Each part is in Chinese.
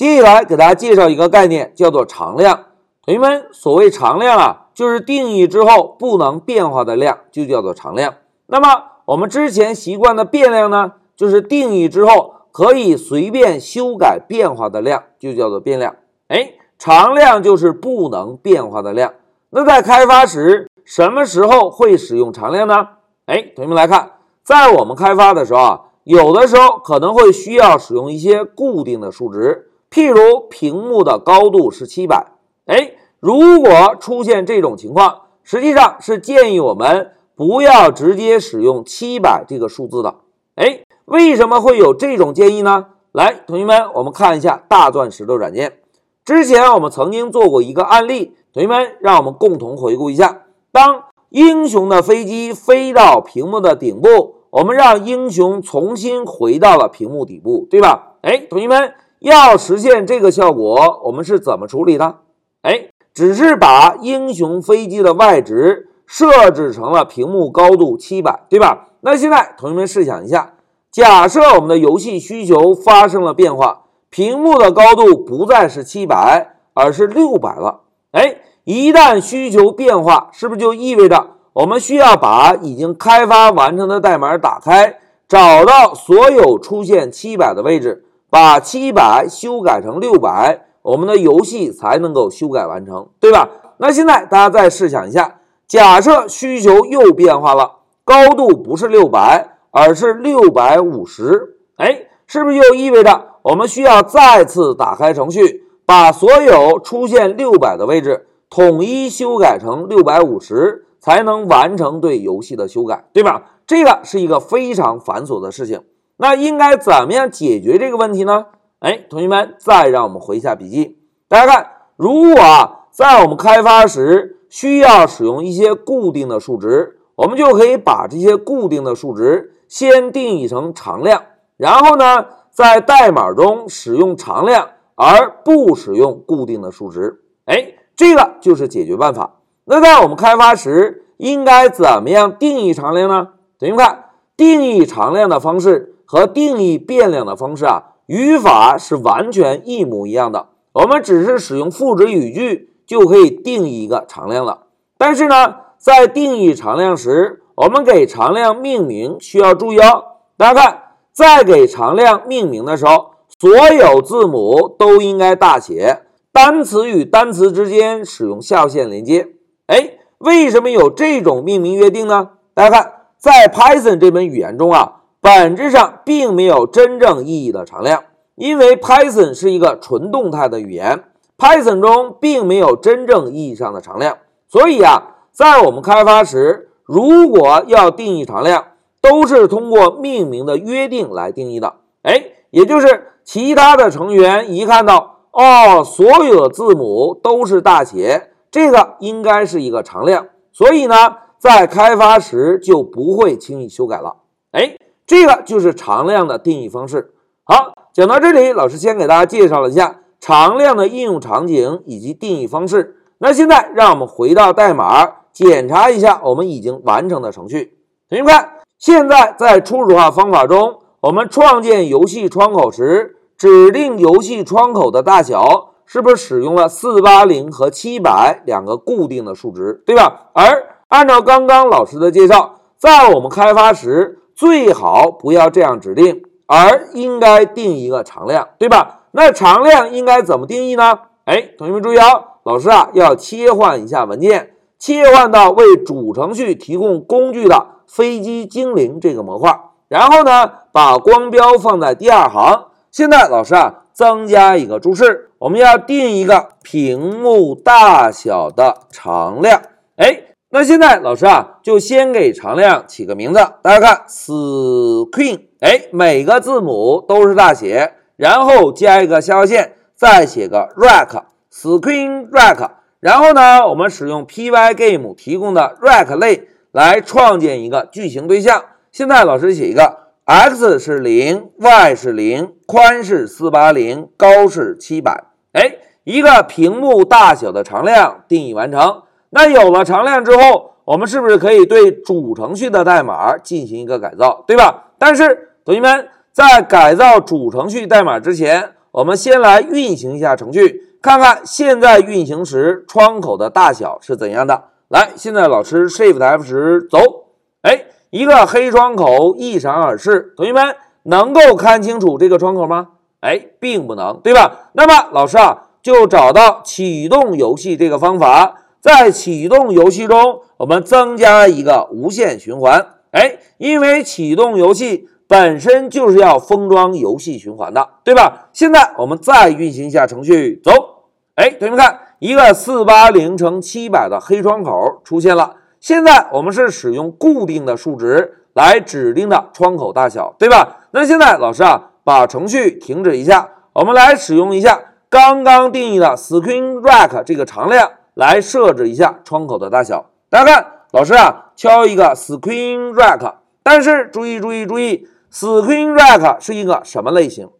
接下来给大家介绍一个概念，叫做常量。同学们，所谓常量啊，就是定义之后不能变化的量，就叫做常量。那么我们之前习惯的变量呢，就是定义之后可以随便修改变化的量，就叫做变量。哎，常量就是不能变化的量。那在开发时，什么时候会使用常量呢？哎，同学们来看，在我们开发的时候啊，有的时候可能会需要使用一些固定的数值，譬如屏幕的高度是七百。哎，如果出现这种情况，实际上是建议我们不要直接使用七百这个数字的。哎，为什么会有这种建议呢？来，同学们，我们看一下大钻石的软件。之前我们曾经做过一个案例，同学们，让我们共同回顾一下。当英雄的飞机飞到屏幕的顶部，我们让英雄重新回到了屏幕底部，对吧？哎，同学们，要实现这个效果，我们是怎么处理的？哎，只是把英雄飞机的外值设置成了屏幕高度七百，对吧？那现在同学们试想一下，假设我们的游戏需求发生了变化，屏幕的高度不再是七百，而是六百了。哎，一旦需求变化，是不是就意味着我们需要把已经开发完成的代码打开，找到所有出现七百的位置，把七百修改成六百？我们的游戏才能够修改完成，对吧？那现在大家再试想一下，假设需求又变化了，高度不是六百，而是六百五十，哎，是不是就意味着我们需要再次打开程序，把所有出现六百的位置统一修改成六百五十，才能完成对游戏的修改，对吧？这个是一个非常繁琐的事情。那应该怎么样解决这个问题呢？哎，同学们，再让我们回一下笔记。大家看，如果啊，在我们开发时需要使用一些固定的数值，我们就可以把这些固定的数值先定义成常量，然后呢，在代码中使用常量，而不使用固定的数值。哎，这个就是解决办法。那在我们开发时应该怎么样定义常量呢？同学们看，定义常量的方式和定义变量的方式啊。语法是完全一模一样的，我们只是使用赋值语句就可以定义一个常量了。但是呢，在定义常量时，我们给常量命名需要注意哦。大家看，在给常量命名的时候，所有字母都应该大写，单词与单词之间使用下划线连接。哎，为什么有这种命名约定呢？大家看，在 Python 这门语言中啊。本质上并没有真正意义的常量，因为 Python 是一个纯动态的语言，Python 中并没有真正意义上的常量。所以啊，在我们开发时，如果要定义常量，都是通过命名的约定来定义的。哎，也就是其他的成员一看到哦，所有的字母都是大写，这个应该是一个常量，所以呢，在开发时就不会轻易修改了。这个就是常量的定义方式。好，讲到这里，老师先给大家介绍了一下常量的应用场景以及定义方式。那现在让我们回到代码，检查一下我们已经完成的程序。同学们看，现在在初始化方法中，我们创建游戏窗口时，指定游戏窗口的大小是不是使用了四八零和七百两个固定的数值，对吧？而按照刚刚老师的介绍，在我们开发时，最好不要这样指定，而应该定一个常量，对吧？那常量应该怎么定义呢？哎，同学们注意哦，老师啊要切换一下文件，切换到为主程序提供工具的飞机精灵这个模块，然后呢把光标放在第二行。现在老师啊增加一个注释，我们要定一个屏幕大小的常量，哎。那现在老师啊，就先给常量起个名字。大家看，screen，哎，每个字母都是大写，然后加一个下划线，再写个 rec，screen rec。然后呢，我们使用 Pygame 提供的 rec 类来创建一个矩形对象。现在老师写一个，x 是零，y 是零，宽是四八零，高是七百。哎，一个屏幕大小的常量定义完成。那有了常量之后，我们是不是可以对主程序的代码进行一个改造，对吧？但是同学们在改造主程序代码之前，我们先来运行一下程序，看看现在运行时窗口的大小是怎样的。来，现在老师 Shift F 十走，哎，一个黑窗口一闪而逝。同学们能够看清楚这个窗口吗？哎，并不能，对吧？那么老师啊，就找到启动游戏这个方法，在启动游戏中，我们增加一个无限循环。哎，因为启动游戏。本身就是要封装游戏循环的，对吧？现在我们再运行一下程序，走。哎，同学们看，一个四八零乘七百的黑窗口出现了。现在我们是使用固定的数值来指定的窗口大小，对吧？那现在老师啊，把程序停止一下，我们来使用一下刚刚定义的 screen rec 这个常量来设置一下窗口的大小。大家看，老师啊，敲一个 screen rec，但是注意注意注意。Screen Rec 是一个什么类型？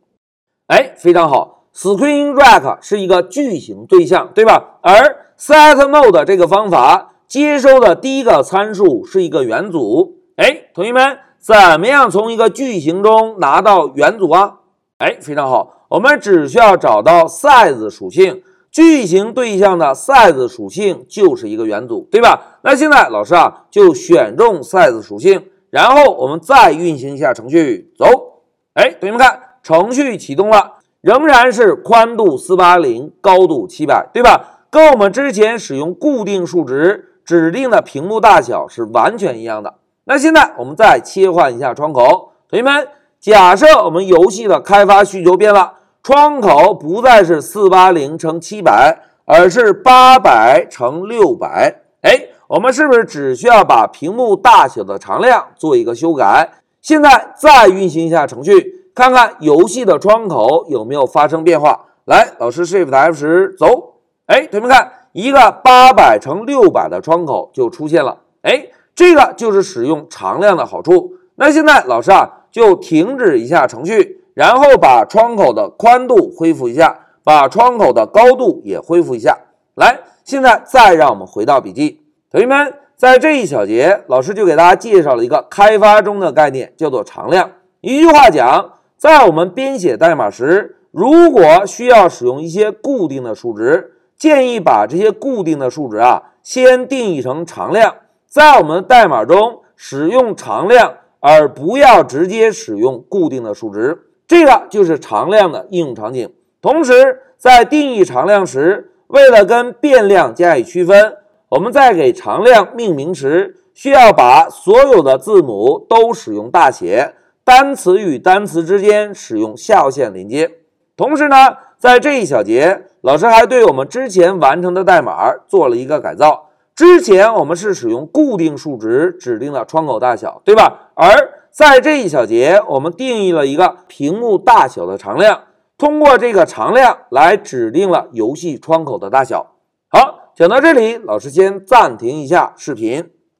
哎，非常好，Screen Rec 是一个矩形对象，对吧？而 SetMode 这个方法接收的第一个参数是一个元组。哎，同学们，怎么样从一个矩形中拿到元组啊？哎，非常好，我们只需要找到 Size 属性，矩形对象的 Size 属性就是一个元组，对吧？那现在老师啊，就选中 Size 属性。然后我们再运行一下程序，走，哎，同学们看，程序启动了，仍然是宽度四八零，高度七百，对吧？跟我们之前使用固定数值指定的屏幕大小是完全一样的。那现在我们再切换一下窗口，同学们，假设我们游戏的开发需求变了，窗口不再是四八零乘七百，而是八百乘六百，哎。我们是不是只需要把屏幕大小的常量做一个修改？现在再运行一下程序，看看游戏的窗口有没有发生变化。来，老师 Shift F 十走。哎，同学们看，一个八百乘六百的窗口就出现了。哎，这个就是使用常量的好处。那现在老师啊，就停止一下程序，然后把窗口的宽度恢复一下，把窗口的高度也恢复一下。来，现在再让我们回到笔记。同学们，在这一小节，老师就给大家介绍了一个开发中的概念，叫做常量。一句话讲，在我们编写代码时，如果需要使用一些固定的数值，建议把这些固定的数值啊，先定义成常量，在我们代码中使用常量，而不要直接使用固定的数值。这个就是常量的应用场景。同时，在定义常量时，为了跟变量加以区分。我们在给常量命名时，需要把所有的字母都使用大写，单词与单词之间使用下划线连接。同时呢，在这一小节，老师还对我们之前完成的代码做了一个改造。之前我们是使用固定数值指定了窗口大小，对吧？而在这一小节，我们定义了一个屏幕大小的常量，通过这个常量来指定了游戏窗口的大小。好。讲到这里，老师先暂停一下视频。